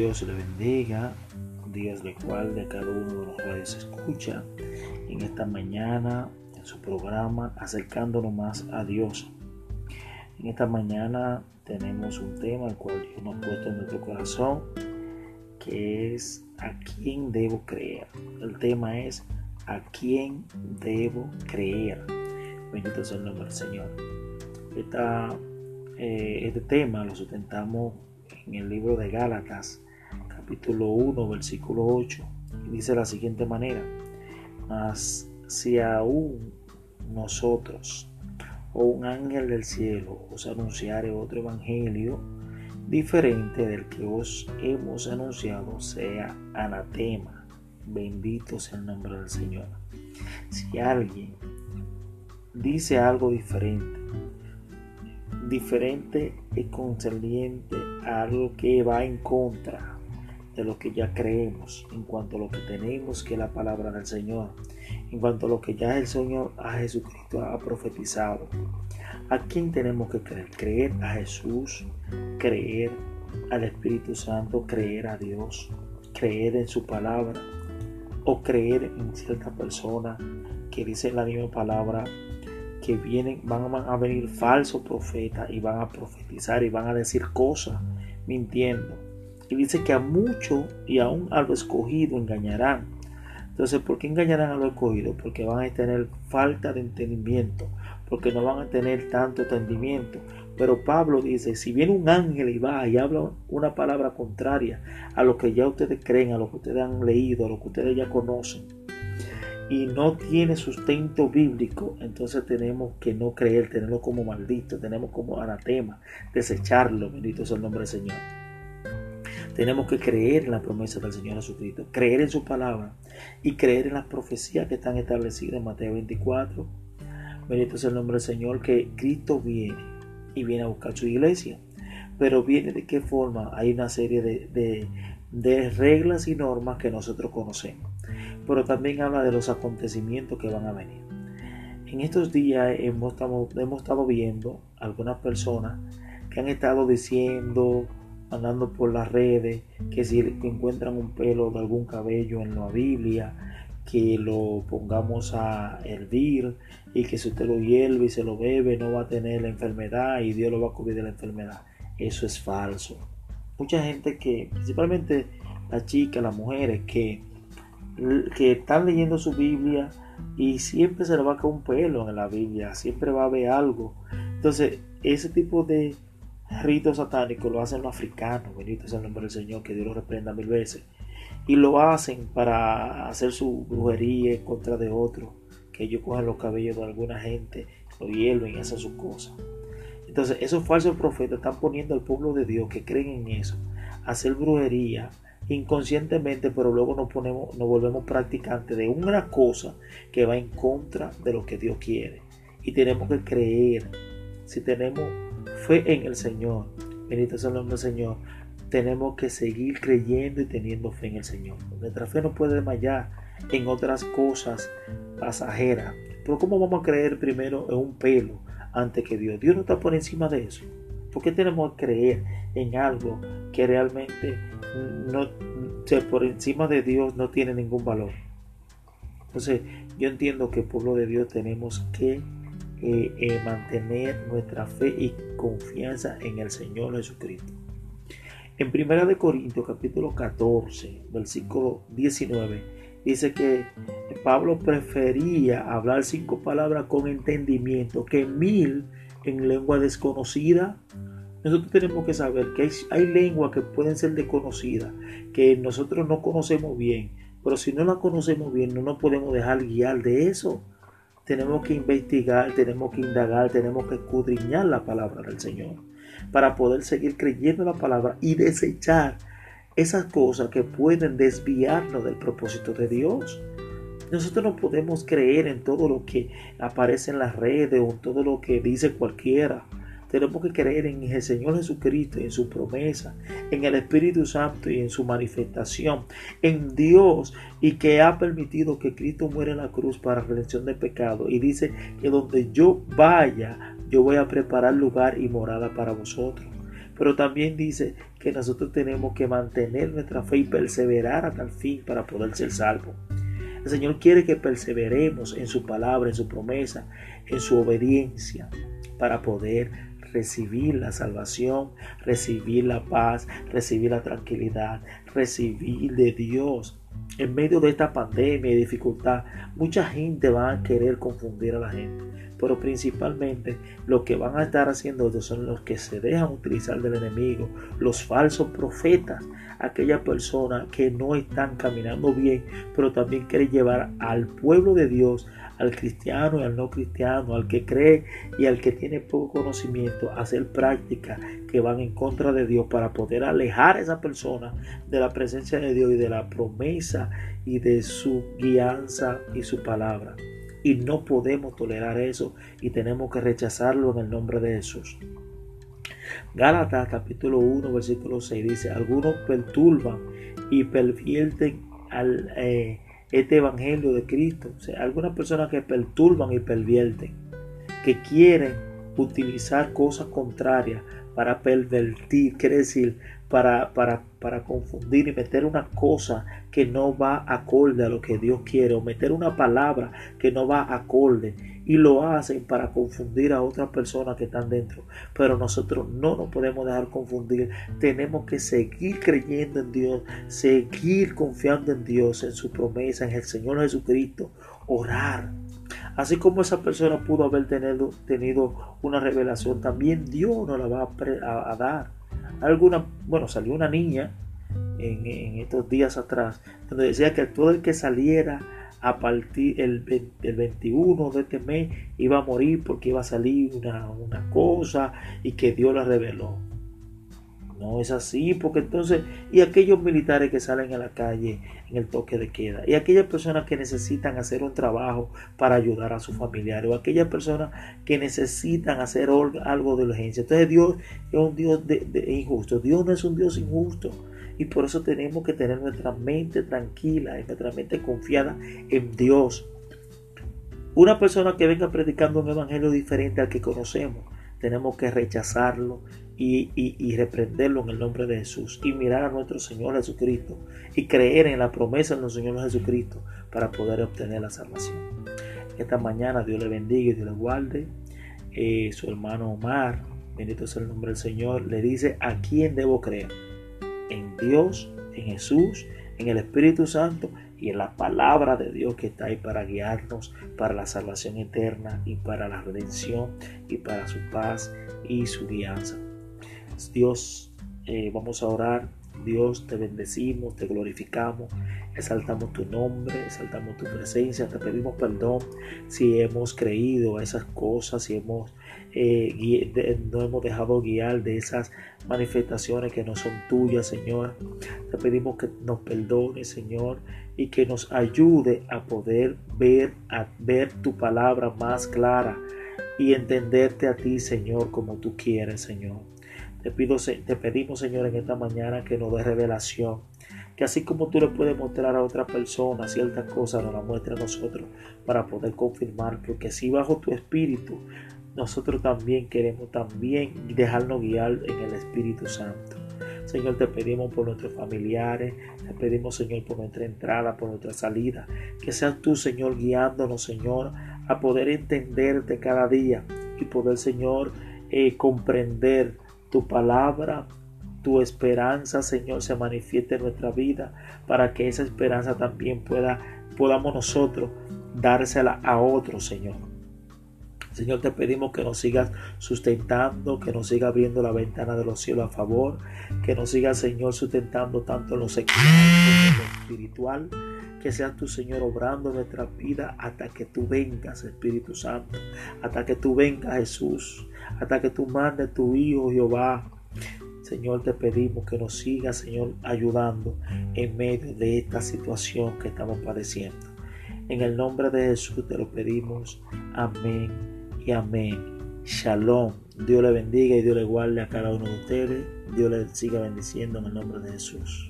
Dios le bendiga, Dios le cual de cada uno de los reyes escucha en esta mañana en su programa acercándonos más a Dios. En esta mañana tenemos un tema al cual Dios nos ha puesto en nuestro corazón que es a quién debo creer. El tema es a quién debo creer. Bendito sea el nombre del Señor. Eh, este tema lo sustentamos en el libro de Gálatas, capítulo 1, versículo 8, y dice la siguiente manera, mas si aún nosotros o un ángel del cielo os anunciare otro evangelio diferente del que os hemos anunciado, sea anatema. Bendito sea el nombre del Señor. Si alguien dice algo diferente, diferente y concerniente a algo que va en contra de lo que ya creemos, en cuanto a lo que tenemos, que es la palabra del Señor, en cuanto a lo que ya el Señor a Jesucristo ha profetizado. ¿A quién tenemos que creer? Creer a Jesús, creer al Espíritu Santo, creer a Dios, creer en su palabra o creer en cierta persona que dice la misma palabra que vienen, van a venir falsos profetas y van a profetizar y van a decir cosas mintiendo. Y dice que a muchos y aún a lo escogido engañarán. Entonces, ¿por qué engañarán a lo escogido? Porque van a tener falta de entendimiento, porque no van a tener tanto entendimiento. Pero Pablo dice, si viene un ángel y va y habla una palabra contraria a lo que ya ustedes creen, a lo que ustedes han leído, a lo que ustedes ya conocen, y no tiene sustento bíblico, entonces tenemos que no creer, tenerlo como maldito, tenemos como anatema, desecharlo, bendito sea el nombre del Señor. Tenemos que creer en la promesa del Señor Jesucristo, creer en su palabra y creer en las profecías que están establecidas en Mateo 24. Bendito sea el nombre del Señor, que Cristo viene y viene a buscar su iglesia. Pero viene de qué forma? Hay una serie de, de reglas y normas que nosotros conocemos pero también habla de los acontecimientos que van a venir. En estos días hemos estado, hemos estado viendo algunas personas que han estado diciendo, andando por las redes, que si encuentran un pelo de algún cabello en la Biblia, que lo pongamos a hervir y que si usted lo hierve y se lo bebe no va a tener la enfermedad y Dios lo va a cubrir de la enfermedad. Eso es falso. Mucha gente que, principalmente las chicas, las mujeres, que que están leyendo su Biblia y siempre se le va a caer un pelo en la Biblia, siempre va a haber algo. Entonces, ese tipo de ritos satánicos lo hacen los africanos, bendito sea el nombre del Señor, que Dios lo reprenda mil veces. Y lo hacen para hacer su brujería en contra de otros, que ellos cogen los cabellos de alguna gente, lo hierven y hacen sus cosas. Entonces, esos falsos profetas están poniendo al pueblo de Dios que creen en eso, hacer brujería, inconscientemente, pero luego nos ponemos, nos volvemos practicantes de una cosa que va en contra de lo que Dios quiere. Y tenemos que creer, si tenemos fe en el Señor, bendito sea el nombre del Señor, tenemos que seguir creyendo y teniendo fe en el Señor. Nuestra fe no puede desmayar en otras cosas pasajeras. Pero ¿cómo vamos a creer primero en un pelo antes que Dios? Dios no está por encima de eso. ¿Por qué tenemos que creer en algo que realmente no, por encima de Dios no tiene ningún valor? Entonces, yo entiendo que pueblo de Dios tenemos que eh, mantener nuestra fe y confianza en el Señor Jesucristo. En 1 de Corintios capítulo 14, versículo 19, dice que Pablo prefería hablar cinco palabras con entendimiento que mil en lengua desconocida. Nosotros tenemos que saber que hay, lenguas que pueden ser desconocidas, que nosotros no conocemos bien, pero si no la conocemos bien no nos podemos dejar guiar de eso. Tenemos que investigar, tenemos que indagar, tenemos que escudriñar la palabra del Señor para poder seguir creyendo la palabra y desechar esas cosas que pueden desviarnos del propósito de Dios. Nosotros no podemos creer en todo lo que aparece en las redes o en todo lo que dice cualquiera. Tenemos que creer en el Señor Jesucristo, en su promesa, en el Espíritu Santo y en su manifestación, en Dios y que ha permitido que Cristo muera en la cruz para redención de pecado. Y dice que donde yo vaya, yo voy a preparar lugar y morada para vosotros. pero también dice que nosotros tenemos que mantener nuestra fe y perseverar hasta el fin para poder ser salvos. El Señor quiere que perseveremos en su palabra, en su promesa, en su obediencia, para poder recibir la salvación, recibir la paz, recibir la tranquilidad, recibir de Dios. En medio de esta pandemia y dificultad, mucha gente va a querer confundir a la gente pero principalmente lo que van a estar haciendo son los que se dejan utilizar del enemigo, los falsos profetas, aquellas personas que no están caminando bien, pero también quieren llevar al pueblo de Dios, al cristiano y al no cristiano, al que cree y al que tiene poco conocimiento, hacer prácticas que van en contra de Dios para poder alejar a esa persona de la presencia de Dios y de la promesa y de su guianza y su palabra y no podemos tolerar eso y tenemos que rechazarlo en el nombre de Jesús. Gálatas capítulo 1 versículo 6 dice, algunos perturban y pervierten al, eh, este evangelio de Cristo. O sea, algunas personas que perturban y pervierten, que quieren utilizar cosas contrarias para pervertir, quiere decir, para, para, para confundir y meter una cosa que no va acorde a lo que Dios quiere o meter una palabra que no va acorde y lo hacen para confundir a otras personas que están dentro. Pero nosotros no nos podemos dejar confundir. Tenemos que seguir creyendo en Dios, seguir confiando en Dios, en su promesa, en el Señor Jesucristo, orar. Así como esa persona pudo haber tenido, tenido una revelación, también Dios nos la va a, a dar alguna, bueno, salió una niña en, estos días atrás, donde decía que todo el que saliera a partir el, 21 de este mes iba a morir porque iba a salir una, una cosa y que Dios la reveló. No es así, porque entonces, y aquellos militares que salen a la calle en el toque de queda, y aquellas personas que necesitan hacer un trabajo para ayudar a su familiar, o aquellas personas que necesitan hacer algo de urgencia. Entonces Dios es un Dios de, injusto, Dios no es un Dios injusto. Y por eso tenemos que tener nuestra mente tranquila y nuestra mente confiada en Dios. Una persona que venga predicando un evangelio diferente al que conocemos, tenemos que rechazarlo y, reprenderlo en el nombre de Jesús y mirar a nuestro Señor Jesucristo y creer en la promesa de nuestro Señor Jesucristo para poder obtener la salvación. Esta mañana Dios le bendiga y Dios le guarde. Eh, su hermano Omar, bendito sea el nombre del Señor, le dice a quién debo creer. En Dios, en Jesús, en el Espíritu Santo y en la palabra de Dios que está ahí para guiarnos para la salvación eterna y para la redención y para su paz y su guianza. Dios, eh, vamos a orar. Dios, te bendecimos, te glorificamos, exaltamos tu nombre, exaltamos tu presencia, te pedimos perdón si hemos creído a esas cosas, si hemos, eh, no hemos dejado guiar de esas manifestaciones que no son tuyas, Señor. Te pedimos que nos perdone, Señor, y que nos ayude a poder ver, a ver tu palabra más clara y entenderte a ti, Señor, como tú quieres, Señor. Te, pido, te pedimos, Señor, en esta mañana que nos dé revelación. Que así como tú le puedes mostrar a otra persona ciertas cosas, nos la muestre a nosotros para poder confirmar. Porque si bajo tu espíritu, nosotros también queremos también dejarnos guiar en el Espíritu Santo. Señor, te pedimos por nuestros familiares, te pedimos, Señor, por nuestra entrada, por nuestra salida. Que seas tú, Señor, guiándonos, Señor, a poder entenderte cada día y poder, Señor, eh, comprender tu palabra, tu esperanza, Señor, se manifieste en nuestra vida para que esa esperanza también pueda, podamos nosotros dársela a otros, Señor. Señor, te pedimos que nos sigas sustentando, que nos siga abriendo la ventana de los cielos a favor, que nos siga, Señor, sustentando tanto en lo como en lo espiritual. Que seas tu Señor obrando nuestra vida hasta que tú vengas, Espíritu Santo, hasta que tú vengas, Jesús hasta que tú mandes tu Hijo Jehová. Señor, te pedimos que nos sigas, Señor, ayudando en medio de esta situación que estamos padeciendo. En el nombre de Jesús te lo pedimos. Amén y amén. Shalom. Dios le bendiga y Dios le guarde a cada uno de ustedes. Dios le siga bendiciendo en el nombre de Jesús.